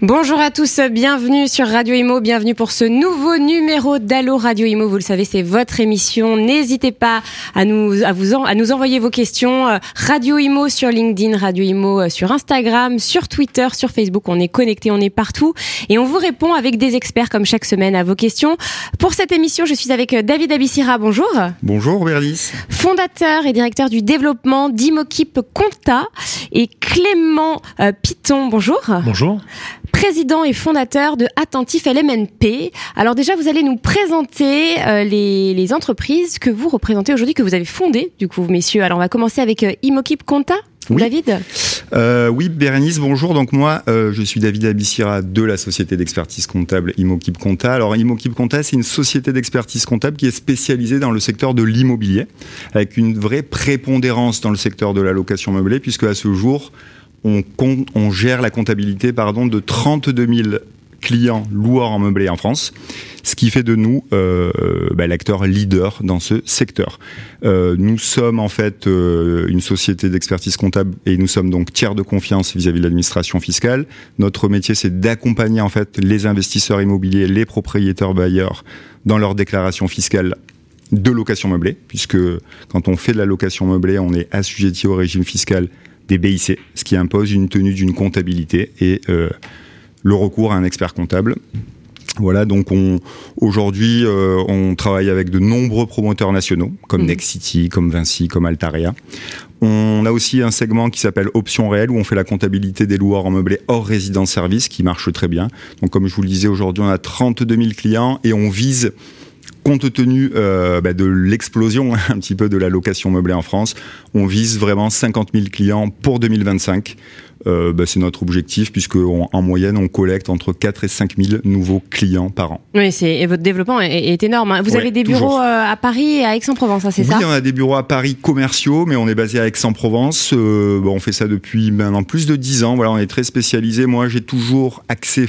Bonjour à tous, bienvenue sur Radio Imo, bienvenue pour ce nouveau numéro d'Allo Radio Imo. Vous le savez, c'est votre émission. N'hésitez pas à nous, à, vous à nous envoyer vos questions. Euh, Radio Imo sur LinkedIn, Radio Imo euh, sur Instagram, sur Twitter, sur Facebook. On est connecté, on est partout. Et on vous répond avec des experts comme chaque semaine à vos questions. Pour cette émission, je suis avec euh, David Abissira. Bonjour. Bonjour Bernice. Fondateur et directeur du développement d'Imokip Compta. Et Clément Piton. Bonjour. Bonjour président et fondateur de Attentif LMNP. Alors déjà, vous allez nous présenter euh, les, entreprises que vous représentez aujourd'hui, que vous avez fondées, du coup, messieurs. Alors on va commencer avec euh, Imokip Conta. David euh, Oui, Bérénice, bonjour. Donc moi, je suis David Abissira de la société d'expertise comptable Imokip Conta. Alors Imokip Conta, c'est une société d'expertise comptable qui est spécialisée dans le secteur de l'immobilier, avec une vraie prépondérance dans le secteur de la location meublée, puisque à ce jour, on, gère la comptabilité pardon, de 32 000 clients loueurs en meublé en France, ce qui fait de nous euh, bah, l'acteur leader dans ce secteur. Euh, nous sommes en fait euh, une société d'expertise comptable et nous sommes donc tiers de confiance vis-à-vis de l'administration fiscale. Notre métier, c'est d'accompagner en fait les investisseurs immobiliers, les propriétaires bailleurs dans leur déclaration fiscale de location meublée, puisque quand on fait de la location meublée, on est assujetti au régime fiscal des BIC, ce qui impose une tenue d'une comptabilité et euh, le recours à un expert comptable. Voilà, donc on, aujourd'hui, euh, on travaille avec de nombreux promoteurs nationaux, comme mmh. Next City, comme Vinci, comme Altaria. On a aussi un segment qui s'appelle Option réelle, où on fait la comptabilité des loueurs en meublé hors résidence service, qui marche très bien. Donc comme je vous le disais, aujourd'hui, on a 32 000 clients et on vise compte tenu euh, bah, de l'explosion un petit peu de la location meublée en France, on vise vraiment 50 000 clients pour 2025. Euh, bah, c'est notre objectif, puisque en moyenne, on collecte entre 4 et 5 000 nouveaux clients par an. Oui, et votre développement est, énorme. Hein. Vous avez des bureaux euh, à Paris et à Aix-en-Provence, hein, c'est ça? Oui, on a des bureaux à Paris commerciaux, mais on est basé à Aix-en-Provence. Euh, on fait ça depuis maintenant plus de 10 ans. Voilà, on est très spécialisé. Moi, j'ai toujours axé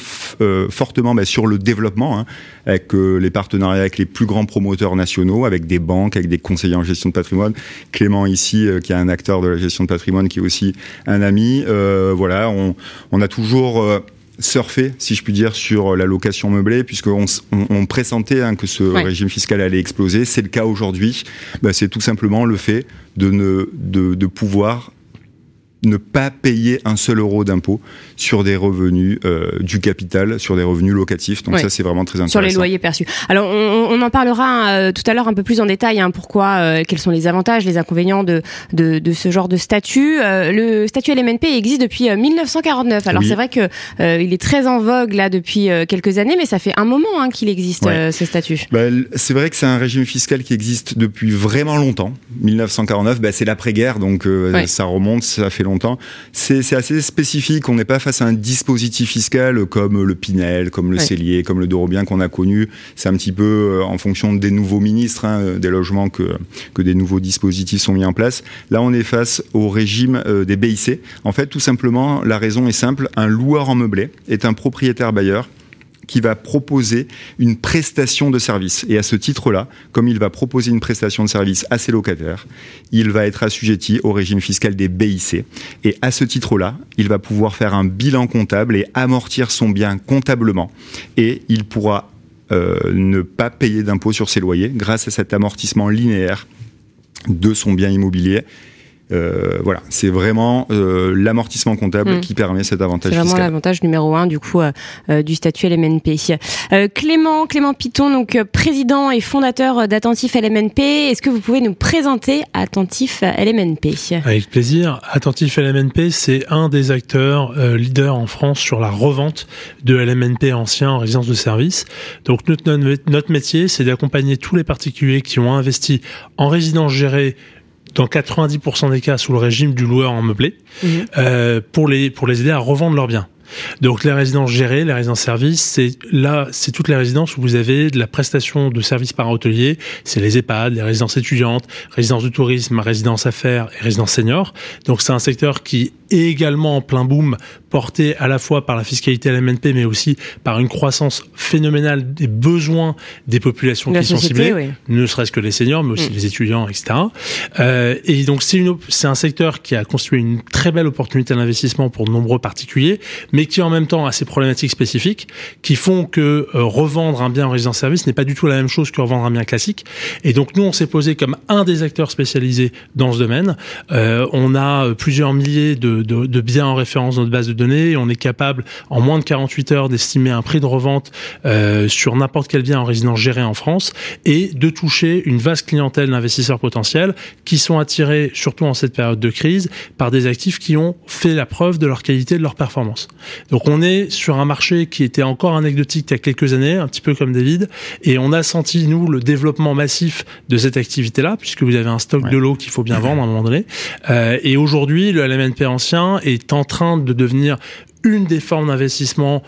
fortement bah, sur le développement, hein, avec les partenariats avec les plus grands promoteurs nationaux, avec des banques, avec des conseillers en gestion de patrimoine. Clément ici, qui est un acteur de la gestion de patrimoine, qui est aussi un ami. Euh, voilà, on, a toujours euh, surfé, si je puis dire, sur la location meublée, puisqu'on on, pressentait hein, que ce régime fiscal allait exploser. C'est le cas aujourd'hui. Bah, c'est tout simplement le fait de, ne, de pouvoir ne pas payer un seul euro d'impôt sur des revenus euh, du capital, sur des revenus locatifs. Donc ça, c'est vraiment très intéressant. Sur les loyers perçus. Alors, on, en parlera euh, tout à l'heure un peu plus en détail. Hein, pourquoi, euh, quels sont les avantages, les inconvénients de, de, ce genre de statut. le statut LMNP existe depuis 1949. Alors, c'est vrai que il est très en vogue là depuis quelques années, mais ça fait un moment hein, qu'il existe ce statut. Bah, c'est vrai que c'est un régime fiscal qui existe depuis vraiment longtemps. 1949, bah, c'est l'après-guerre, donc ça remonte, ça fait longtemps. C'est assez spécifique. On n'est pas face à un dispositif fiscal comme le Pinel, comme le Cellier, comme le Dorobien qu'on a connu. C'est un petit peu euh, en fonction des nouveaux ministres, hein, des logements que, que des nouveaux dispositifs sont mis en place. Là, on est face au régime euh, des BIC. En fait, tout simplement, la raison est simple. Un loueur en meublé est un propriétaire bailleur qui va proposer une prestation de service. Et à ce titre-là, comme il va proposer une prestation de service à ses locataires, il va être assujetti au régime fiscal des BIC. Et à ce titre-là, il va pouvoir faire un bilan comptable et amortir son bien comptablement. Et il pourra euh, ne pas payer d'impôt sur ses loyers grâce à cet amortissement linéaire de son bien immobilier euh, voilà, c'est vraiment euh, l'amortissement comptable hmm. qui permet cet avantage. C'est vraiment l'avantage numéro un du coup euh, du statut LMNP. Clément, Clément Piton, donc président et fondateur d'Attentif LMNP. Est-ce que vous pouvez nous présenter Attentif LMNP Avec plaisir. Attentif LMNP, c'est un des acteurs leaders en France sur la revente de LMNP anciens en résidence de service. Donc notre, notre métier, c'est d'accompagner tous les particuliers qui ont investi en résidence gérée dans 90% des cas sous le régime du loueur en meublé, mhm. euh, pour, les, pour les aider à revendre leurs biens. Donc les résidences gérées, les résidences services, c'est là, c'est toutes les résidences où vous avez de la prestation de services par hôtelier. C'est les EHPAD, les résidences étudiantes, résidences de tourisme, résidences affaires et résidences seniors. Donc c'est un secteur qui est également en plein boom, porté à la fois par la fiscalité à la MNP, mais aussi par une croissance phénoménale des besoins des populations qui sont ciblées, ne serait-ce que les seniors, mais aussi mm. les étudiants, etc. Euh, et donc c'est c'est un secteur qui a construit une très belle opportunité d'investissement pour de nombreux particuliers, mais qui en même temps a ses problématiques spécifiques qui font que euh, revendre un bien en résidence service n'est pas du tout la même chose que revendre un bien classique. Et donc nous on s'est posé comme un des acteurs spécialisés dans ce domaine. Euh, on a plusieurs milliers de, de, de biens en référence dans notre base de données. on est capable, en moins de 48 heures, d'estimer un prix de revente euh, sur n'importe quel bien en résidence géré en France et de toucher une vaste clientèle d'investisseurs potentiels qui sont attirés, surtout en cette période de crise, par des actifs qui ont fait la preuve de leur qualité, de leur performance. Donc on est sur un marché qui était encore anecdotique il y a quelques années, un petit peu comme David, et on a senti, nous, le développement massif de cette activité-là, puisque vous avez un stock de l'eau qu'il faut bien vendre à un moment donné. Euh, et aujourd'hui, le LMNP ancien est en train de devenir une des formes d'investissement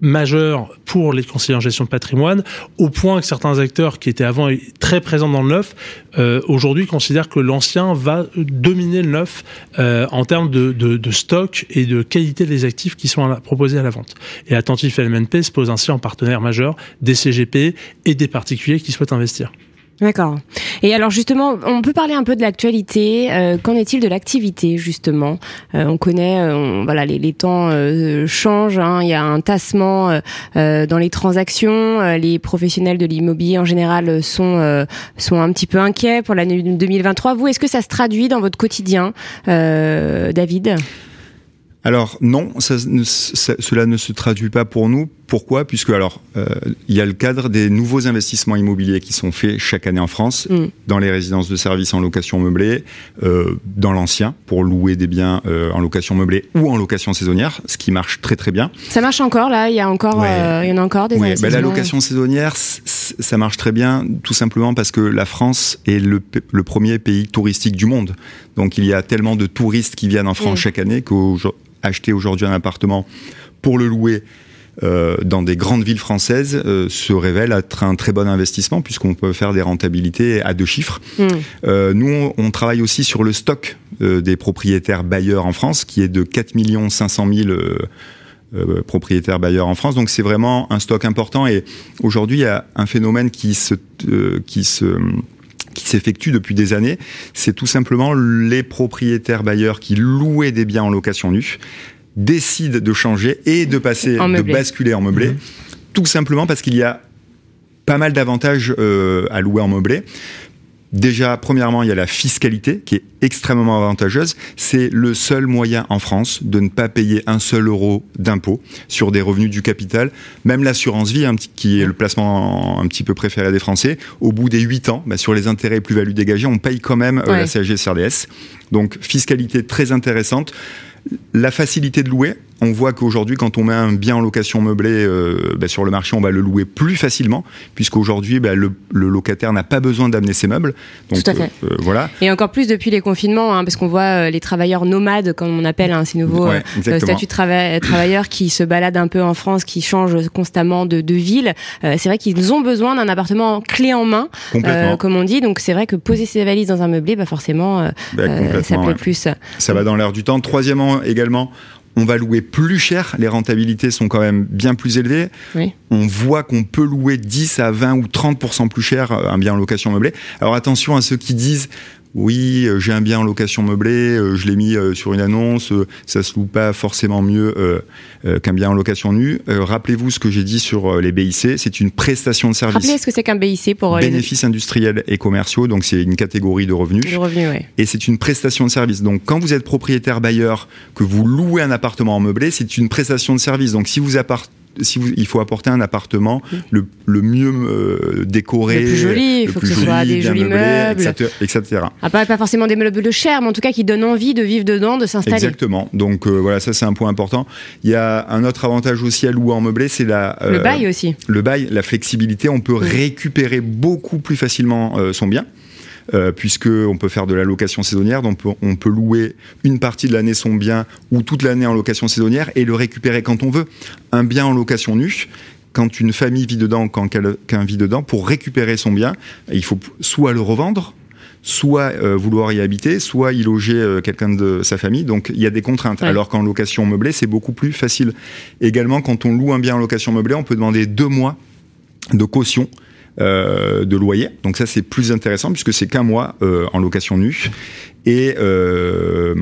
majeures pour les conseillers en gestion de patrimoine, au point que certains acteurs qui étaient avant très présents dans le neuf, euh, aujourd'hui considèrent que l'ancien va dominer le neuf euh, en termes de, de, stock et de qualité des actifs qui sont proposés à la vente. Et Attentif LMNP se pose ainsi en partenaire majeur des CGP et des particuliers qui souhaitent investir. D'accord. Et alors justement, on peut parler un peu de l'actualité. Euh, qu'en est-il de l'activité justement? Euh, On connaît, euh, voilà, les, les temps changent. Hein. il y a un tassement dans les transactions. les professionnels de l'immobilier en général sont sont un petit peu inquiets pour l'année 2023. Vous, est-ce que ça se traduit dans votre quotidien, David? Alors non, ça, cela ne se traduit pas pour nous. Pourquoi? Puisque alors euh, il y a le cadre des nouveaux investissements immobiliers qui sont faits chaque année en France mm. dans les résidences de services en location meublée, euh, dans l'ancien pour louer des biens euh, en location meublée ou en location saisonnière, ce qui marche très très bien. Ça marche encore là? Il y a encore, il y en a encore des. Ouais, bah, la location saisonnière, ça marche très bien, tout simplement parce que la France est le, le, premier pays touristique du monde. Donc il y a tellement de touristes qui viennent en France mm. chaque année qu'aujourd'hui acheter aujourd'hui un appartement pour le louer euh, dans des grandes villes françaises euh, se révèle être un très bon investissement puisqu'on peut faire des rentabilités à deux chiffres. Hmm. Euh, nous, on, travaille aussi sur le stock des propriétaires bailleurs en France qui est de 4 500 000 propriétaires bailleurs en France. Donc c'est vraiment un stock important et aujourd'hui il y a un phénomène qui se qui se qui s'effectue depuis des années, c'est tout simplement les propriétaires bailleurs qui louaient des biens en location nue décident de changer et de passer, de basculer en meublé, mmh. tout simplement parce qu'il y a pas mal d'avantages euh, à louer en meublé. Déjà, premièrement, il y a la fiscalité qui est extrêmement avantageuse. C'est le seul moyen en France de ne pas payer un seul euro d'impôt sur des revenus du capital. Même l'assurance vie, qui est le placement un petit peu préféré des Français, au bout des 8 ans, bah, sur les intérêts et plus-values dégagées, on paye quand même euh, la CSG CRDS. Donc, fiscalité très intéressante. La facilité de louer, on voit qu'aujourd'hui, quand on met un bien en location meublée euh, bah, sur le marché, on va le louer plus facilement, puisqu'aujourd'hui, bah, le, locataire n'a pas besoin d'amener ses meubles. Donc, Tout à fait. Euh, voilà. Et encore plus depuis les confinements, hein, parce qu'on voit euh, les travailleurs nomades, comme on appelle hein, ces nouveaux statuts de travailleurs qui se baladent un peu en France, qui changent constamment de, ville. c'est vrai qu'ils ont besoin d'un appartement clé en main, comme on dit. Donc c'est vrai que poser ses valises dans un meublé, bah, forcément, bah, ça plaît plus. Ça va dans l'air du temps. Troisièmement, également, on va louer plus cher, les rentabilités sont quand même bien plus élevées. On voit qu'on peut louer 10 à 20 ou 30% plus cher un bien en location meublée. Alors attention à ceux qui disent oui, euh, j'ai un bien en location meublée, euh, je l'ai mis euh, sur une annonce, ça se loue pas forcément mieux qu'un bien en location nue. Rappelez-vous ce que j'ai dit sur les BIC, c'est une prestation de service. Rappelez ce que c'est qu'un BIC pour bénéfices industriels et commerciaux, donc c'est une catégorie de revenus. De revenus, oui. Et c'est une prestation de service. Donc quand vous êtes propriétaire bailleur, que vous louez un appartement en meublé, c'est une prestation de service. Donc si vous appartenez si vous, il faut apporter un appartement le, le mieux euh, décoré, le plus joli, il faut que ce soit des jolis meubles, etc. etc. Ah, pas, pas forcément des meubles de cher, mais en tout cas qui donnent envie de vivre dedans, de s'installer. Exactement. Donc euh, voilà, ça c'est un point important. Il y a un autre avantage aussi à louer en meublé, c'est la euh, le bail aussi. Le bail, la flexibilité. On peut récupérer beaucoup plus facilement son bien. Euh, puisque on peut faire de la location saisonnière, donc on peut, louer une partie de l'année son bien ou toute l'année en location saisonnière et le récupérer quand on veut. Un bien en location nue, quand une famille vit dedans, quand quelqu'un vit dedans, pour récupérer son bien, il faut soit le revendre, soit euh, vouloir y habiter, soit y loger euh, quelqu'un de sa famille. Donc il y a des contraintes. Ouais. Alors qu'en location meublée, c'est beaucoup plus facile. Également, quand on loue un bien en location meublée, on peut demander deux mois de caution. Euh, de loyer, donc ça c'est plus intéressant puisque c'est qu'un mois euh, en location nue et euh,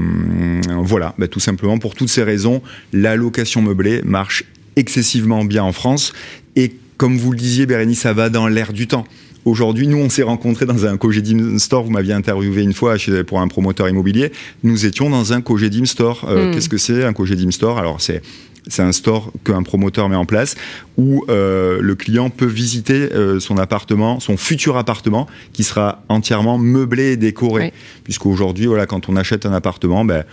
voilà, bah, tout simplement pour toutes ces raisons, la location meublée marche excessivement bien en France et comme vous le disiez, Bérénice, ça va dans l'air du temps. Aujourd'hui, nous, on s'est rencontrés dans un Cogedim Store. Vous m'aviez interviewé une fois chez, pour un promoteur immobilier. Nous étions dans un Cogedim Store. Euh, Mm. Qu'est-ce que c'est un Cogedim Store? Alors, c'est c'est un store qu'un promoteur met en place où euh, le client peut visiter euh, son appartement, son futur appartement, qui sera entièrement meublé et décoré. Puisqu'aujourd'hui, voilà, quand on achète un appartement, ben,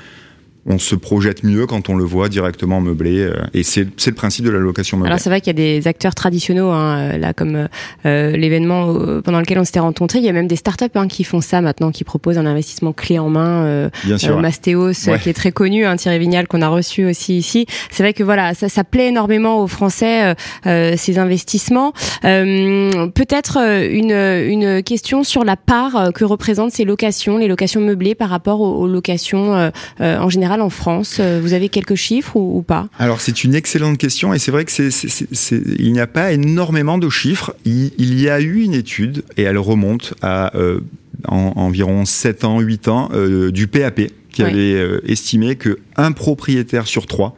on se projette mieux quand on le voit directement meublé. euh, et c'est le principe de la location meublée. Alors c'est vrai qu'il y a des acteurs traditionnels, hein, euh, là comme euh, l'événement euh, pendant lequel on s'était rencontrés. Il y a même des startups hein, qui font ça maintenant, qui proposent un investissement clé en main. euh, Bien sûr. euh, Mastéos, euh, Ouais. qui est très connu, hein, Thierry Vignal qu'on a reçu aussi ici. C'est vrai que voilà, ça, ça plaît énormément aux Français euh, euh, ces investissements. Euh, Peut-être euh, une, une question sur la part euh, que représentent ces locations, les locations meublées par rapport aux, aux locations euh, euh, en général en France. Euh, Vous avez quelques chiffres ou, ou pas? Alors c'est une excellente question et c'est vrai que c'est, c'est- c'est- c'est- il n'y a pas énormément de chiffres. Il, il y a eu une étude et elle remonte à euh, en- environ 7 ans, 8 ans euh, du PAP qui avait euh, estimé que un propriétaire sur trois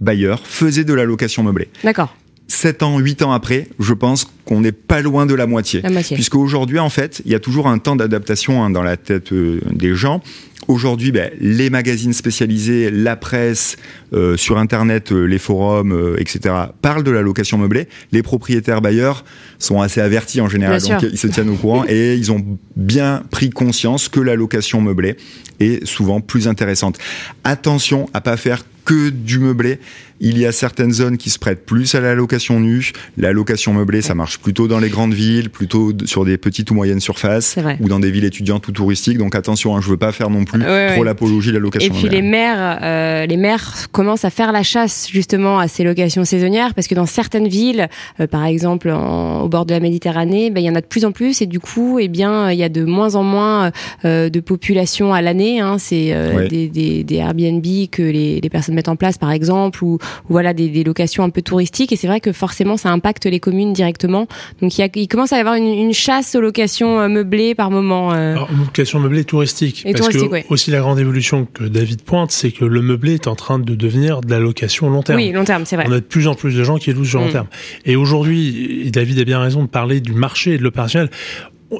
bailleurs faisait de la location meublée. D'accord, 7 ans, 8 ans après, je pense qu'on n'est pas loin de la moitié. la moitié. Puisqu'aujourd'hui, en fait, il y a toujours un temps d'adaptation hein, dans la tête euh, des gens. Aujourd'hui, ben, les magazines spécialisés, la presse, euh, sur Internet, euh, les forums, etc., parlent de la location meublée. Les propriétaires bailleurs sont assez avertis en général, Bien donc sûr. ils se tiennent au courant et ils ont bien pris conscience que la location meublée est souvent plus intéressante. Attention à pas faire que du meublé. Il y a certaines zones qui se prêtent plus à la location nue. La location meublée, ça marche plutôt dans les grandes villes, plutôt sur des petites ou moyennes surfaces, C'est vrai. ou dans des villes étudiantes ou touristiques. Donc attention, hein, je veux pas faire non plus Ouais, trop ouais. l'apologie de la location Et puis meublée. les maires, euh, les maires commencent à faire la chasse justement à ces locations saisonnières parce que dans certaines villes, euh, par exemple en- au bord de la Méditerranée, ben, il y en a de plus en plus et du coup, eh bien, il y a de moins en moins euh, de population à l'année. Hein. C'est euh, Ouais. des, des, des Airbnb que les, les personnes mettent en place, par exemple, ou voilà des, des locations un peu touristiques. Et c'est vrai que forcément, ça impacte les communes directement. Donc il, y a, il commence à y avoir une, une chasse aux locations euh, meublées par moment. euh. Alors, une location meublée touristique. Et parce touristique, que ouais. aussi la grande évolution que David pointe, c'est que le meublé est en train de devenir de la location long terme. oui, long terme, c'est vrai. On a de plus en plus de gens qui louent sur long Mm. terme. Et aujourd'hui, David a bien raison de parler du marché et de l'opérationnel.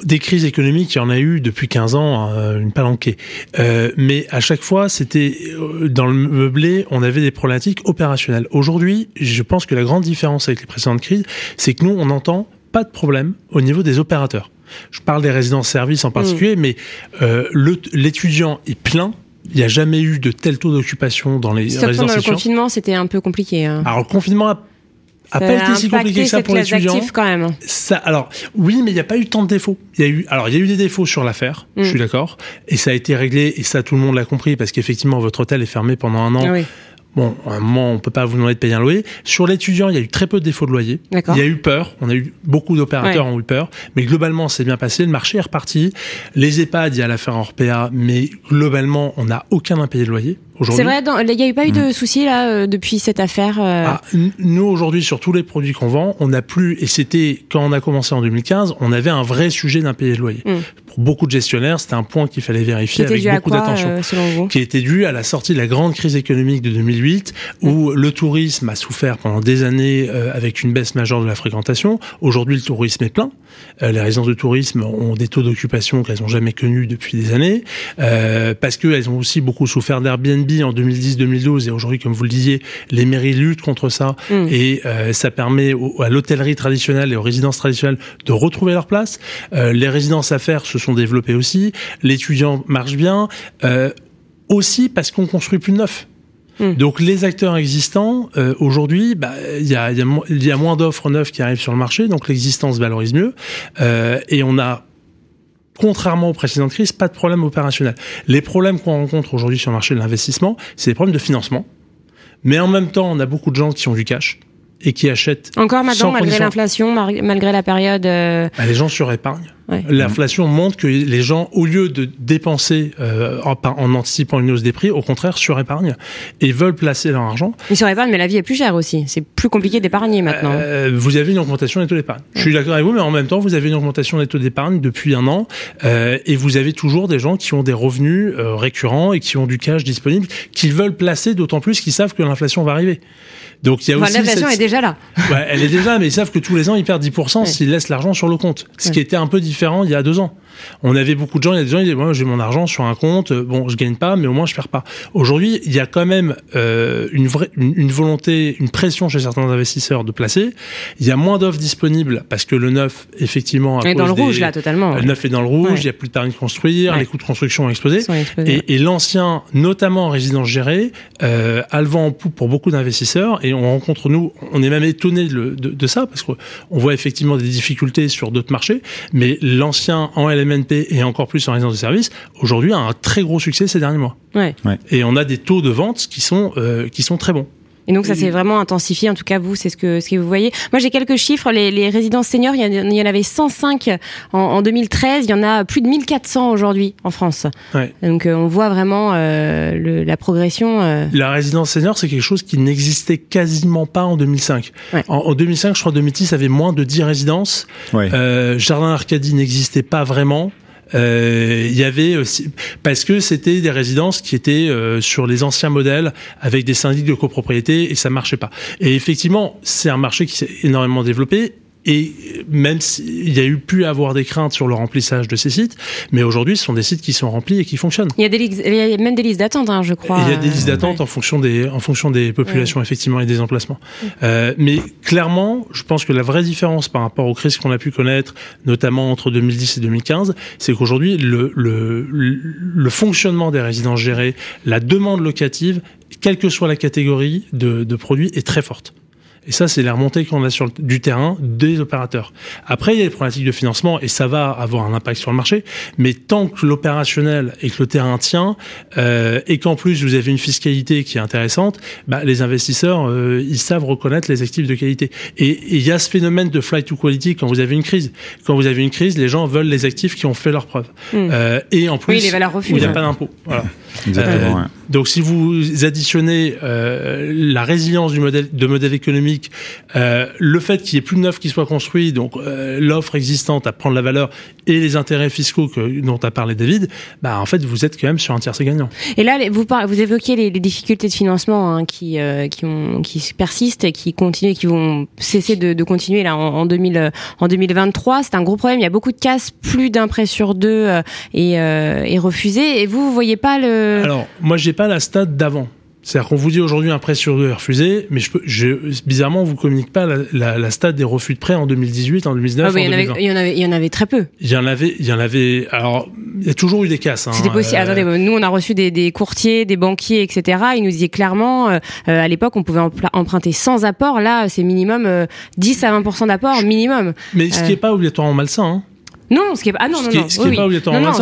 Des crises économiques, il y en a eu depuis 15 ans, euh, une palanquée. Euh, mais à chaque fois, c'était euh, dans le meublé, on avait des problématiques opérationnelles. Aujourd'hui, je pense que la grande différence avec les précédentes crises, c'est que nous, on n'entend pas de problème au niveau des opérateurs. Je parle des résidences-services en particulier, mais l'étudiant est plein. Il n'y a jamais eu de tel taux d'occupation dans les résidences dans le confinement, c'était un peu compliqué. hein. Alors le confinement a, a pas a été si compliqué que ça pour quand même. Ça, alors oui, mais il n'y a pas eu tant de défauts. Il y a eu, alors il y a eu des défauts sur l'affaire. Mm. Je suis d'accord, et ça a été réglé et ça tout le monde l'a compris parce qu'effectivement votre hôtel est fermé pendant un an. Ah oui. Bon, à un moment on peut pas vous demander de payer un loyer. Sur l'étudiant, il y a eu très peu de défauts de loyer. Il y a eu peur. On a eu beaucoup d'opérateurs Ouais. ont eu peur, mais globalement c'est bien passé. Le marché est reparti. Les EHPAD, il y a l'affaire en RPA, mais globalement on n'a aucun impayé de loyer. C'est vrai, il n'y a eu pas eu de soucis là euh, depuis cette affaire. euh, Ah, nous aujourd'hui sur tous les produits qu'on vend, on n'a plus et c'était quand on a commencé en 2015, on avait un vrai sujet d'impayé de loyer. Mm. Pour beaucoup de gestionnaires, c'était un point qu'il fallait vérifier avec beaucoup d'attention. euh, Qui était dû à la sortie de la grande crise économique de 2008, où le tourisme a souffert pendant des années euh, avec une baisse majeure de la fréquentation. Aujourd'hui, le tourisme est plein. Euh, les résidences de tourisme ont des taux d'occupation qu'elles n'ont jamais connus depuis des années, euh, parce qu'elles ont aussi beaucoup souffert d'Airbnb en 2010-2012, et aujourd'hui, comme vous le disiez, les mairies luttent contre ça, Mm. et euh, ça permet au- à l'hôtellerie traditionnelle et aux résidences traditionnelles de retrouver leur place. Euh, les résidences à faire se sont développées aussi, l'étudiant marche bien, euh, aussi parce qu'on construit plus de neuf. Mm. Donc les acteurs existants, euh, aujourd'hui, bah, il y, a, il y, a, mo- il y a moins d'offres neuves qui arrivent sur le marché, donc l'existant se valorise mieux, euh, et on a contrairement aux précédentes crises, pas de problème opérationnel. Les problèmes qu'on rencontre aujourd'hui sur le marché de l'investissement, c'est des problèmes de financement. Mais en même temps, on a beaucoup de gens qui ont du cash et qui achètent. Encore maintenant, malgré l'inflation, malgré la période. euh, Bah, les gens surépargnent. Ouais. L'inflation montre que les gens, au lieu de dépenser euh, en, anticipant une hausse des prix, au contraire surépargnent et veulent placer leur argent. Ils se épargne, mais la vie est plus chère aussi. C'est plus compliqué d'épargner maintenant. Euh, vous avez une augmentation des taux d'épargne. Je suis d'accord avec vous, mais en même temps, vous avez une augmentation des taux d'épargne depuis un an, euh, et vous avez toujours des gens qui ont des revenus récurrents et qui ont du cash disponible, qu'ils veulent placer, d'autant plus qu'ils savent que l'inflation va arriver. Donc il y a Enfin, aussi l'inflation cette- est déjà là. Ouais, elle est déjà, mais ils savent que tous les ans, ils perdent 10% Ouais. s'ils laissent l'argent sur le compte. Ce qui était un peu différent il y a deux ans. On avait beaucoup de gens, il y a des gens, ils disaient, moi, j'ai mon argent sur un compte, bon, je gagne pas, mais au moins, je perds pas. Aujourd'hui, il y a quand même euh, une, vraie, une, une volonté, une pression chez certains investisseurs de placer. Il y a moins d'offres disponibles parce que le neuf, effectivement, à est dans le des- rouge là, totalement. le neuf est dans le rouge, Ouais. il y a plus de permis de construire, Ouais. les coûts de construction ont explosé. Et, et l'ancien, notamment en résidence gérée, euh, a le vent en poupe pour beaucoup d'investisseurs. Et on rencontre, nous, on est même étonné de, de, de ça, parce qu'on voit effectivement des difficultés sur d'autres marchés. Mais l'ancien en LMNP et encore plus en résidence de service, aujourd'hui, a un très gros succès ces derniers mois. Ouais. Et on a des taux de vente qui sont, euh, qui sont très bons. Et donc ça s'est vraiment intensifié. En tout cas, vous, c'est ce que ce que vous voyez. Moi, j'ai quelques chiffres. Les, les résidences seniors, il y, en, il y en avait 105 en, en 2013. Il y en a plus de 1400 aujourd'hui en France. Ouais. Donc euh, on voit vraiment euh, le- la progression. euh, La résidence senior, c'est quelque chose qui n'existait quasiment pas en 2005. Ouais. En, en 2005, je crois, 2010 avait moins de 10 résidences. Ouais. Euh, Jardin Arcadie n'existait pas vraiment. Euh, Il y avait aussi parce que c'était des résidences qui étaient euh, sur les anciens modèles avec des syndics de copropriété et ça marchait pas. Et effectivement, c'est un marché qui s'est énormément développé. Et même s'il y a eu pu avoir des craintes sur le remplissage de ces sites, mais aujourd'hui, ce sont des sites qui sont remplis et qui fonctionnent. Il y a, des, il y a même des listes d'attente, hein, je crois. Et il y a des listes d'attente ouais. en fonction des en fonction des populations effectivement et des emplacements. Euh, mais clairement, je pense que la vraie différence par rapport aux crises qu'on a pu connaître, notamment entre 2010 et 2015, c'est qu'aujourd'hui le, le le le fonctionnement des résidences gérées, la demande locative, quelle que soit la catégorie de, de produits, est très forte. Et ça, c'est les remontées qu'on a sur le, du terrain des opérateurs. Après, il y a les problématiques de financement et ça va avoir un impact sur le marché. Mais tant que l'opérationnel et que le terrain tient, euh, et qu'en plus vous avez une fiscalité qui est intéressante, bah, les investisseurs, euh, ils savent reconnaître les actifs de qualité. Et il y a ce phénomène de flight to quality quand vous avez une crise. Quand vous avez une crise, les gens veulent les actifs qui ont fait leurs preuves. Mm. Euh, et en plus, Oui, les valeurs où il n'y a pas d'impôt. Voilà. Exactement. Euh, ouais. Donc, si vous additionnez euh, la résilience du modèle de modèle économique, euh, le fait qu'il y ait plus de neuf qui soit construit, donc l'offre existante à prendre la valeur et les intérêts fiscaux que, dont a parlé David, bah en fait vous êtes quand même sur un tiercé gagnant. Et là, vous, évoquiez les, les difficultés de financement hein, qui, euh, qui, ont, qui persistent et qui continuent, qui vont cesser de, de continuer là en, en, 2000, euh, en 2023. C'est un gros problème. Il y a beaucoup de cases, plus d'un prêt sur deux euh, est, euh, est refusé. Et vous, vous voyez pas le. Alors moi j'ai pas la stade d'avant. C'est-à-dire qu'on vous dit aujourd'hui un prêt sur deux est refusé, mais je peux, je, bizarrement, on vous communique pas la, la, la stade des refus de prêt en 2018, en 2019, Ah oui, en il, y en avait, 2020. il, y en avait, il y en avait très peu. Il y en avait, il y en avait. Alors, il y a toujours eu des casses. Hein, C'était possible. euh, Attendez, nous, on a reçu des, des courtiers, des banquiers, etc. Ils nous disaient clairement, euh, euh, à l'époque, on pouvait emprunter sans apport. Là, c'est minimum euh, 10 à 20% d'apport, minimum. Mais ce qui Euh. n'est pas obligatoirement malsain. Hein. Non, ce qui est ah non Ce non qui non, ce qui est pas non non,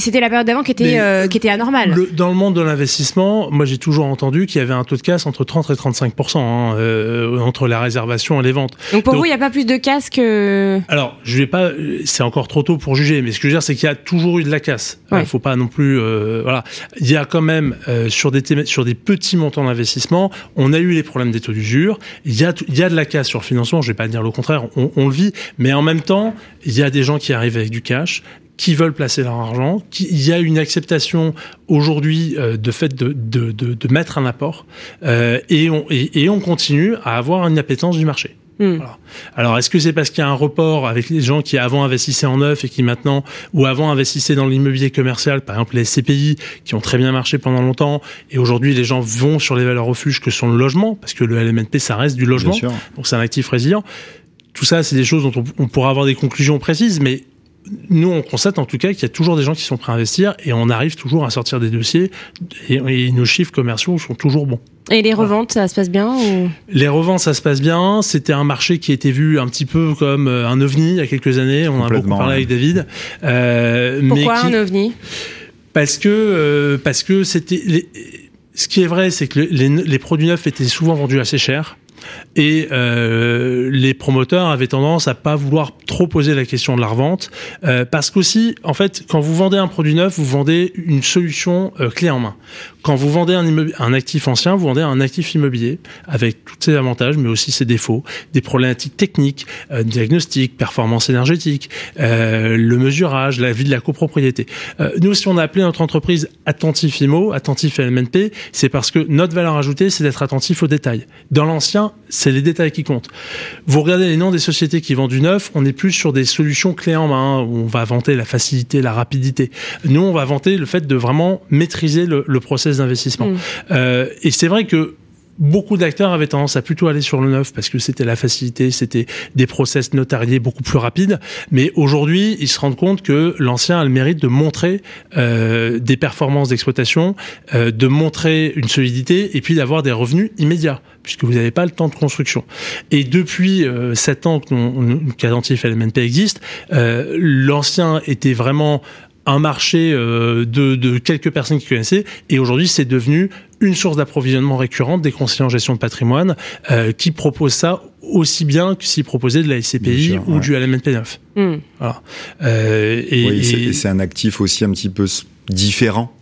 c'était la période d'avant qui était euh, qui était anormale. Le- dans le monde de l'investissement, moi j'ai toujours entendu qu'il y avait un taux de casse entre 30 et 35% hein, euh, entre la réservation et les ventes. Donc pour donc- vous, il n'y a pas plus de casse que Alors, je vais pas, c'est encore trop tôt pour juger, mais ce que je veux dire, c'est qu'il y a toujours eu de la casse. Il Ouais. faut pas non plus, euh, voilà. Il y a quand même euh, sur des thém- sur des petits montants d'investissement, on a eu les problèmes des taux d'usure. Il y a il y a de la casse sur le financement. Je vais pas dire le contraire, on, on le vit, mais en même temps, il y a des gens qui arrivent avec du cash qui veulent placer leur argent, qui, il y a une acceptation aujourd'hui euh, de fait de, de, de, de mettre un apport, euh, et, on, et, et on continue à avoir une appétence du marché. Hmm. Voilà. Alors, est-ce que c'est parce qu'il y a un report avec les gens qui avant investissaient en neuf et qui maintenant, ou avant investissaient dans l'immobilier commercial, par exemple les SCPI, qui ont très bien marché pendant longtemps, et aujourd'hui les gens vont sur les valeurs refuges que sont le logement, parce que le LMNP, ça reste du logement, donc c'est un actif résilient. Tout ça, c'est des choses dont on, on pourra avoir des conclusions précises, mais nous, on constate en tout cas qu'il y a toujours des gens qui sont prêts à investir et on arrive toujours à sortir des dossiers et, et nos chiffres commerciaux sont toujours bons. Et les reventes, ça se passe bien ou... Les reventes, ça se passe bien. C'était un marché qui était vu un petit peu comme euh, un ovni il y a quelques années. On en a beaucoup parlé avec David. Euh, Pourquoi mais qui- un ovni? Parce que euh, parce que c'était les- ce qui est vrai, c'est que les, les produits neufs étaient souvent vendus assez cher. Et euh, les promoteurs avaient tendance à pas vouloir trop poser la question de la revente, euh, parce qu'aussi, en fait, quand vous vendez un produit neuf, vous vendez une solution euh, clé en main. Quand vous vendez un, actif ancien, vous vendez un actif immobilier avec tous ses avantages, mais aussi ses défauts, des problématiques techniques, euh, diagnostic, performance énergétique, euh, le mesurage, la vie de la copropriété. Euh, nous, si on a appelé notre entreprise Attentif IMO, Attentif LMNP, c'est parce que notre valeur ajoutée, c'est d'être attentif aux détails. Dans l'ancien, c'est les détails qui comptent. Vous regardez les noms des sociétés qui vendent du neuf, on est plus sur des solutions clés en main, où on va vanter la facilité, la rapidité. Nous, on va vanter le fait de vraiment maîtriser le, le process d'investissement. Mm. Euh, et c'est vrai que beaucoup d'acteurs avaient tendance à plutôt aller sur le neuf parce que c'était la facilité, c'était des process notariés beaucoup plus rapides. Mais aujourd'hui, ils se rendent compte que l'ancien a le mérite de montrer euh, des performances d'exploitation, euh, de montrer une solidité et puis d'avoir des revenus immédiats puisque vous n'avez pas le temps de construction. Et depuis euh, sept ans que qu'Attentif LMNP existe, l'ancien était vraiment un marché euh, de, de quelques personnes qui connaissaient et aujourd'hui c'est devenu une source d'approvisionnement récurrente des conseillers en gestion de patrimoine euh, qui proposent ça aussi bien que s'ils proposaient de la SCPI sûr, ou ouais. du LMNP9. Hmm. Voilà. Euh, et, Oui, c'est- et- c'est un actif aussi un petit peu différent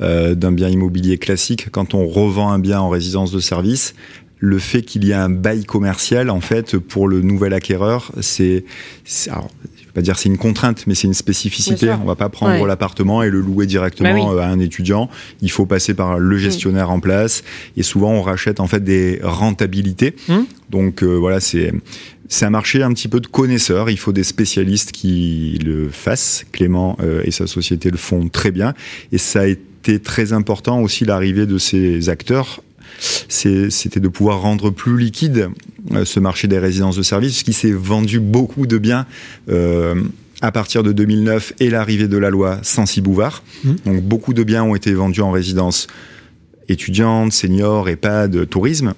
euh, d'un bien immobilier classique. Quand on revend un bien en résidence de service, le fait qu'il y ait un bail commercial, en fait, pour le nouvel acquéreur, c'est, pas dire c'est une contrainte, mais c'est une spécificité. On va pas prendre Ouais. l'appartement et le louer directement Bah oui. euh, à un étudiant. Il faut passer par le gestionnaire en place, et souvent on rachète en fait des rentabilités. Hum. Donc euh, voilà, c'est c'est un marché un petit peu de connaisseurs. Il faut des spécialistes qui le fassent. Clément euh, et sa société le font très bien. Et ça a été très important aussi l'arrivée de ces acteurs. C'était de pouvoir rendre plus liquide euh, ce marché des résidences de service, qui s'est vendu beaucoup de biens. euh, à partir de 2009 et l'arrivée de la loi Sensi-Bouvard. Mmh. Donc beaucoup de biens ont été vendus en résidence étudiante, senior, EHPAD, tourisme.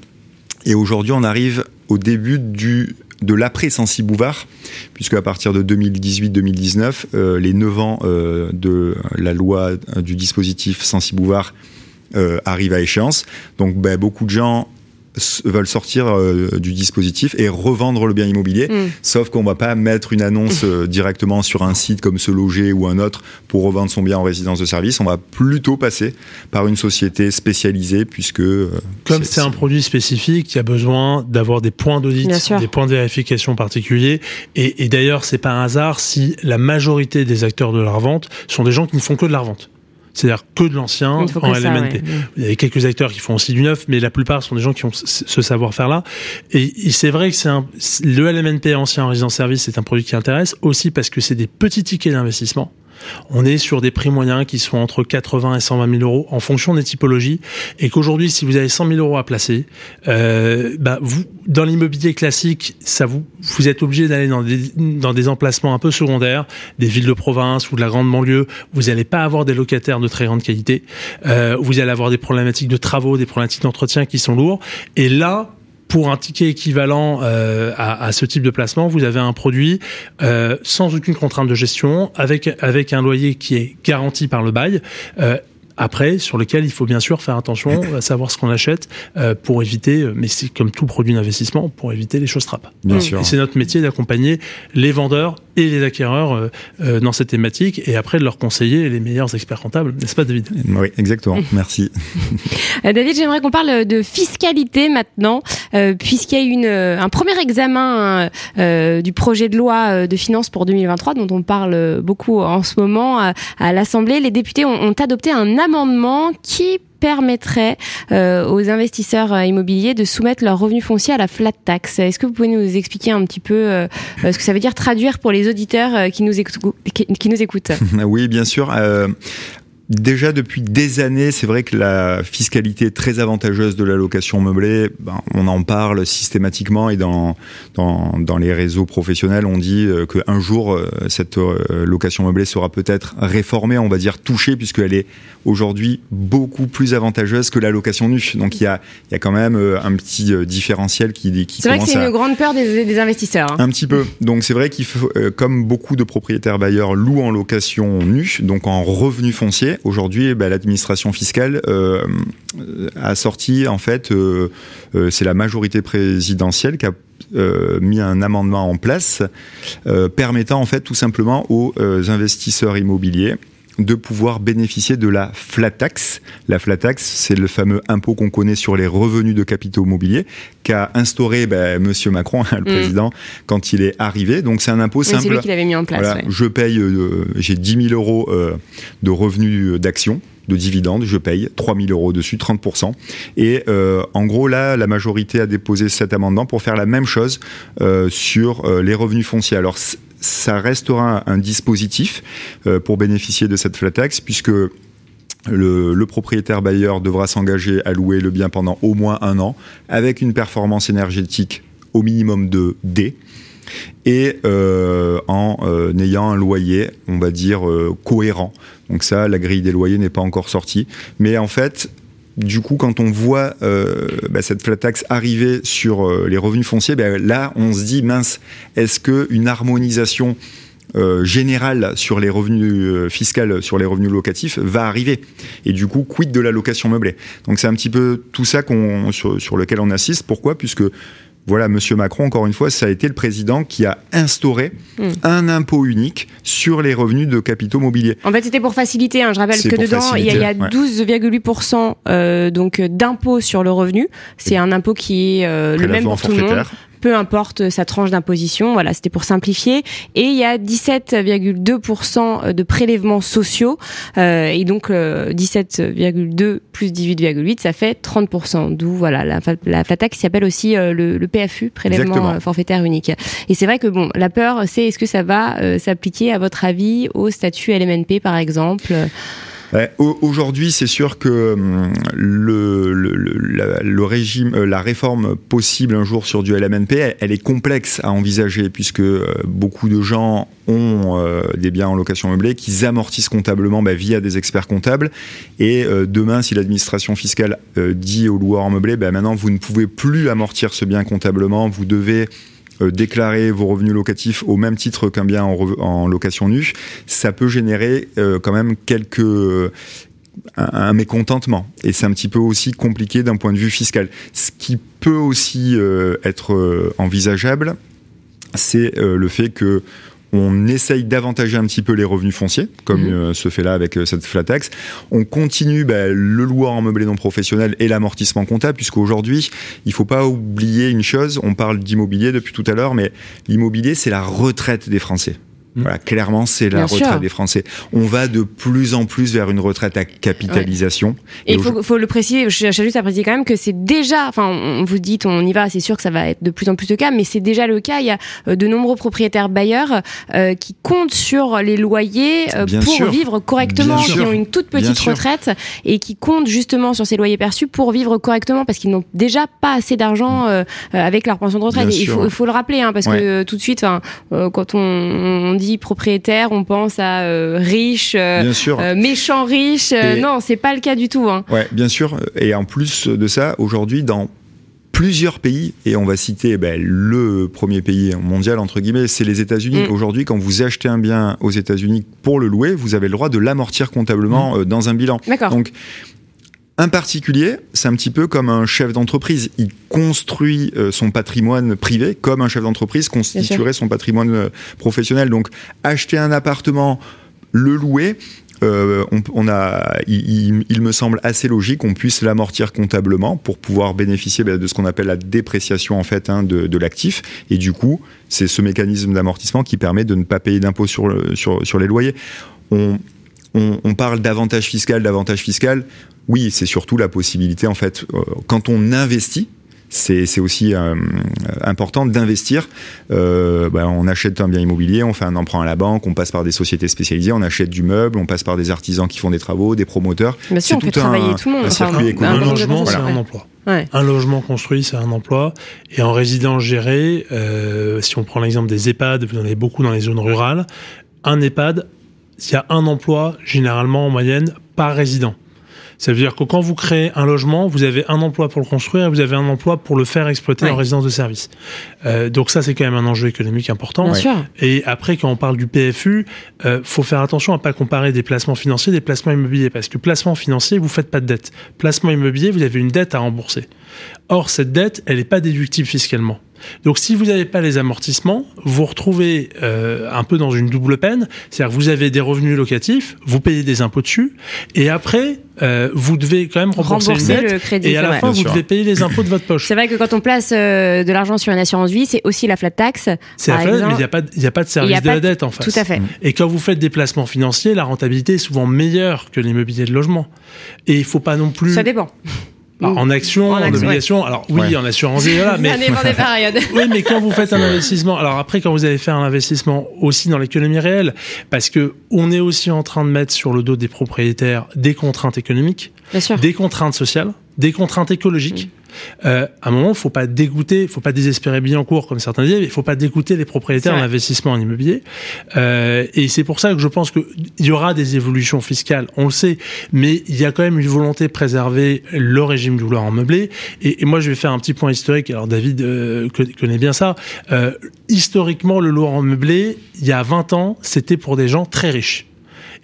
Et aujourd'hui, on arrive au début du, de l'après-Sensi-Bouvard, puisque à partir de 2018-2019, euh, les 9 ans euh, de la loi euh, du dispositif Sensi-Bouvard euh, arrivent à échéance. Donc ben, beaucoup de gens veulent sortir euh, du dispositif et revendre le bien immobilier, Hmm. sauf qu'on va pas mettre une annonce euh, directement sur un site comme Se Loger ou un autre pour revendre son bien en résidence de service. On va plutôt passer par une société spécialisée, puisque euh, Comme c'est un produit spécifique, il y a besoin d'avoir des points d'audit, des points de vérification particuliers. Et, et d'ailleurs, c'est pas un hasard si la majorité des acteurs de la revente sont des gens qui ne font que de la revente. C'est-à-dire que de l'ancien en ça, LMNP. ouais. Il y a quelques acteurs qui font aussi du neuf, mais la plupart sont des gens qui ont ce savoir-faire-là. Et, c'est vrai que c'est un, le LMNP ancien en résidence service, c'est un produit qui intéresse aussi parce que c'est des petits tickets d'investissement. On est sur des prix moyens qui sont entre 80 et 120 000 euros en fonction des typologies. Et qu'aujourd'hui, si vous avez 100 000 euros à placer, euh, bah vous, dans l'immobilier classique, ça vous, vous êtes obligé d'aller dans des, dans des emplacements un peu secondaires, des villes de province ou de la grande banlieue. Vous n'allez pas avoir des locataires de très grande qualité. Euh, vous allez avoir des problématiques de travaux, des problématiques d'entretien qui sont lourds. Et là, pour un ticket équivalent euh, à, à ce type de placement, vous avez un produit euh, sans aucune contrainte de gestion, avec avec un loyer qui est garanti par le bail. Euh, après, sur lequel il faut bien sûr faire attention savoir ce qu'on achète euh, pour éviter, euh, mais c'est comme tout produit d'investissement, pour éviter les choses trappes. Bien sûr. Et c'est notre métier d'accompagner les vendeurs et les acquéreurs euh, euh, dans cette thématique et après de leur conseiller les meilleurs experts comptables, n'est-ce pas David? Oui, exactement. Merci. Euh, David, j'aimerais qu'on parle de fiscalité maintenant, euh, puisqu'il y a eu une, un premier examen euh, du projet de loi de finances pour 2023, dont on parle beaucoup en ce moment à, à l'Assemblée. Les députés ont, ont adopté un amendement qui permettrait euh, aux investisseurs euh, immobiliers de soumettre leurs revenus fonciers à la flat tax. Est-ce que vous pouvez nous expliquer un petit peu euh, ce que ça veut dire traduire pour les auditeurs qui, nous écoutent, qui nous écoutent? Oui, bien sûr. Déjà depuis des années, c'est vrai que la fiscalité très avantageuse de la location meublée, ben, on en parle systématiquement et dans, dans, dans les réseaux professionnels, on dit euh, qu'un jour, euh, cette euh, location meublée sera peut-être réformée, on va dire touchée, puisqu'elle est aujourd'hui beaucoup plus avantageuse que la location nue. Donc il y a, il y a quand même un petit différentiel qui, qui C'est vrai que c'est à... une grande peur des, des investisseurs. hein. Un petit peu. Donc c'est vrai qu'il faut, comme beaucoup de propriétaires bailleurs louent en location nue, donc en revenu foncier, aujourd'hui, bah, l'administration fiscale euh, a sorti, en fait, euh, euh, c'est la majorité présidentielle qui a mis un amendement en place permettant, en fait, tout simplement aux investisseurs immobiliers de pouvoir bénéficier de la flat tax. La flat tax, c'est le fameux impôt qu'on connaît sur les revenus de capitaux immobiliers qu'a instauré ben, Monsieur Macron, le mm. président, quand il est arrivé. Donc c'est un impôt simple. C'est lui qui l'avait mis en place. Je paye, euh, j'ai 10 000 euros euh, de revenus d'action de dividendes, je paye 3 000 euros dessus, 30%. Et euh, en gros, là, la majorité a déposé cet amendement pour faire la même chose sur les revenus fonciers. Alors, ça restera un dispositif euh, pour bénéficier de cette flat tax, puisque le, propriétaire bailleur devra s'engager à louer le bien pendant au moins un an, avec une performance énergétique au minimum de D, et euh, en euh, ayant un loyer, on va dire, cohérent. Donc ça, la grille des loyers n'est pas encore sortie. Mais en fait, du coup, quand on voit euh, bah, cette flat tax arriver sur euh, les revenus fonciers, bah, là, on se dit mince, est-ce qu'une harmonisation euh, générale sur les revenus fiscaux, sur les revenus locatifs, va arriver? Et du coup, quid de la location meublée? Donc, c'est un petit peu tout ça sur, sur lequel on assiste. Pourquoi? Puisque voilà, Monsieur Macron, encore une fois, ça a été le président qui a instauré hmm. un impôt unique sur les revenus de capitaux mobiliers. En fait, c'était pour faciliter. Hein. Je rappelle que dedans, il y a, 12,8% euh, donc d'impôt sur le revenu. C'est un impôt qui est euh, le même pour tout le monde peu importe sa tranche d'imposition. Voilà, c'était pour simplifier. Et il y a 17,2% de prélèvements sociaux. Euh, et donc, 17,2 euh, plus 18,8, ça fait 30%. D'où, voilà, la, la flat tax s'appelle aussi euh, le, le, PFU, prélèvement euh, forfaitaire unique. Et c'est vrai que, bon, la peur, c'est est-ce que ça va s'appliquer, à votre avis, au statut LMNP, par exemple? Aujourd'hui, c'est sûr que hum, le, régime, euh, la réforme possible un jour sur du LMNP, elle, est complexe à envisager puisque euh, beaucoup de gens ont euh, des biens en location meublée qu'ils amortissent comptablement bah, via des experts comptables. Et demain, si l'administration fiscale dit aux loueurs en meublé, bah, maintenant vous ne pouvez plus amortir ce bien comptablement, vous devez déclarer vos revenus locatifs au même titre qu'un bien en, location nue, ça peut générer euh, quand même quelques un, mécontentement. Et c'est un petit peu aussi compliqué d'un point de vue fiscal. Ce qui peut aussi euh, être envisageable, c'est le fait que on essaye d'avantager un petit peu les revenus fonciers, comme mhm. euh, se fait là avec euh, cette flat tax. On continue bah, le loueur en meublé non professionnel et l'amortissement comptable, puisqu'aujourd'hui, il faut pas oublier une chose, on parle d'immobilier depuis tout à l'heure, mais l'immobilier, c'est la retraite des Français. Mm. Voilà, clairement, c'est la retraite des Français. On va de plus en plus vers une retraite à capitalisation. Et il faut, le préciser, je cherche juste à préciser quand même que c'est déjà, enfin, on vous dit, on y va, c'est sûr que ça va être de plus en plus le cas, mais c'est déjà le cas. Il y a euh, de nombreux propriétaires bailleurs euh, qui comptent sur les loyers euh, pour vivre correctement, qui ont une toute petite retraite et qui comptent justement sur ces loyers perçus pour vivre correctement parce qu'ils n'ont déjà pas assez d'argent mm. avec leur pension de retraite. il faut, le rappeler, hein, parce que tout de suite, quand on, on dit propriétaire, on pense à euh, riche, euh, euh, méchant riche. non, c'est pas le cas du tout. Hein. Ouais, bien sûr. Et en plus de ça, aujourd'hui, dans plusieurs pays, et on va citer ben, le premier pays mondial, entre guillemets, c'est les États-Unis. Mm. Aujourd'hui, quand vous achetez un bien aux États-Unis pour le louer, vous avez le droit de l'amortir comptablement mm. dans un bilan. Donc, un particulier, c'est un petit peu comme un chef d'entreprise. Il construit euh, son patrimoine privé comme un chef d'entreprise constituerait son patrimoine euh, professionnel. Donc, acheter un appartement, le louer, euh, on, a, il, me semble assez logique qu'on puisse l'amortir comptablement pour pouvoir bénéficier bah, de ce qu'on appelle la dépréciation en fait hein, de, l'actif. Et du coup, c'est ce mécanisme d'amortissement qui permet de ne pas payer d'impôt sur, sur, sur les loyers. On, parle d'avantage fiscal, d'avantage fiscal. Oui, c'est surtout la possibilité, en fait, euh, quand on investit, c'est aussi euh, important d'investir. Euh, bah, on achète un bien immobilier, on fait un emprunt à la banque, on passe par des sociétés spécialisées, on achète du meuble, on passe par des artisans qui font des travaux, des promoteurs. Bien sûr, on fait travailler tout le monde. Un, un logement, c'est un emploi. Un logement construit, c'est un emploi. Et en résidence gérée, si on prend l'exemple des EHPAD, vous en avez beaucoup dans les zones rurales, un EHPAD, il y a un emploi, généralement en moyenne, par résident. Ça veut dire que quand vous créez un logement, vous avez un emploi pour le construire et vous avez un emploi pour le faire exploiter Ouais. en résidence de service. Euh, donc ça, c'est quand même un enjeu économique important. Bien sûr. Et après, quand on parle du PFU, euh, faut faire attention à pas comparer des placements financiers des placements immobiliers, parce que placement financier, vous faites pas de dette. Placement immobilier, vous avez une dette à rembourser. Or, cette dette, elle n'est pas déductible fiscalement. Donc, si vous n'avez pas les amortissements, vous vous retrouvez euh, un peu dans une double peine. C'est-à-dire que vous avez des revenus locatifs, vous payez des impôts dessus, et après, euh, vous devez quand même rembourser, Rembourser une dette. le crédit. et à la vrai. fin, Bien vous sûr. devez payer les impôts de votre poche. C'est vrai que quand on place euh, de l'argent sur une assurance vie, c'est aussi la flat tax. C'est la mais exemple. il n'y a, pas y a pas de service de la de- dette en face. Tout à fait. Et quand vous faites des placements financiers, la rentabilité est souvent meilleure que l'immobilier de logement. Et il faut pas non plus Ça dépend. Bah, en action, En en, action, obligation. Alors oui, Ouais. en assurance vie, voilà, mais Ça dépend des périodes. oui, mais quand vous faites un investissement, alors après quand vous allez faire un investissement aussi dans l'économie réelle, parce que on est aussi en train de mettre sur le dos des propriétaires des contraintes économiques, Bien sûr. des contraintes sociales, des contraintes écologiques. Mm. Euh, à un moment, faut pas dégoûter, faut pas désespérer bien en cours, comme certains disaient, mais il faut pas dégoûter les propriétaires C'est vrai. d'investissement en immobilier. Euh, et c'est pour ça que je pense qu'il y aura des évolutions fiscales, on le sait, mais il y a quand même une volonté de préserver le régime du loueur en meublé. Et, et moi, je vais faire un petit point historique. Alors, David euh, co- connaît bien ça. Historiquement, le loueur en meublé, il y a 20 ans, c'était pour des gens très riches.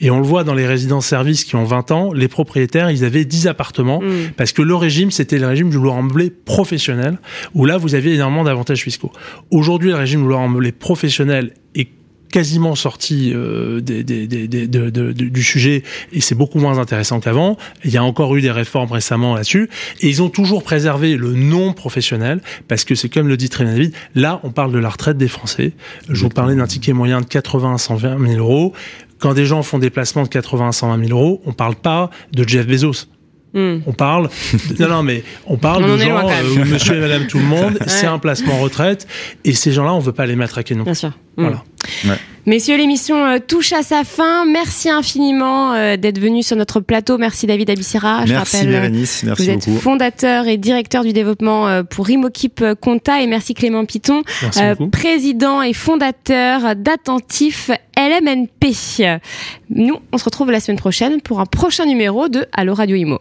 Et on le voit dans les résidences-services qui ont 20 ans, les propriétaires, ils avaient 10 appartements Mm. parce que le régime, c'était le régime du loueur en meublé professionnel, où là, vous aviez énormément d'avantages fiscaux. Aujourd'hui, le régime du loueur en meublé professionnel est quasiment sorti euh, des, des- des- des- de- de- de- du sujet et c'est beaucoup moins intéressant qu'avant. Il y a encore eu des réformes récemment là-dessus et ils ont toujours préservé le non professionnel parce que c'est comme le dit très bien David, là on parle de la retraite des Français. Je vous parlais d'un ticket moyen de 80 à 120 000 euros. Quand des gens font des placements de 80 à 120 000 euros, on parle pas de Jeff Bezos. Mm. On parle, non, non, mais on parle On de gens, euh, où monsieur et madame tout le monde, c'est un placement retraite, et ces gens-là, on veut pas les matraquer non Bien sûr. Mm. Voilà. Messieurs, l'émission euh, touche à sa fin. Merci infiniment euh, d'être venu sur notre plateau. Merci David Abissira. Je Merci rappelle, Bérénice, Vous êtes beaucoup. fondateur et directeur du développement euh, pour Rimokip Compta et merci Clément Piton, Merci euh, président et fondateur d'Attentif LMNP. Nous, on se retrouve la semaine prochaine pour un prochain numéro de Allo Radio Imo.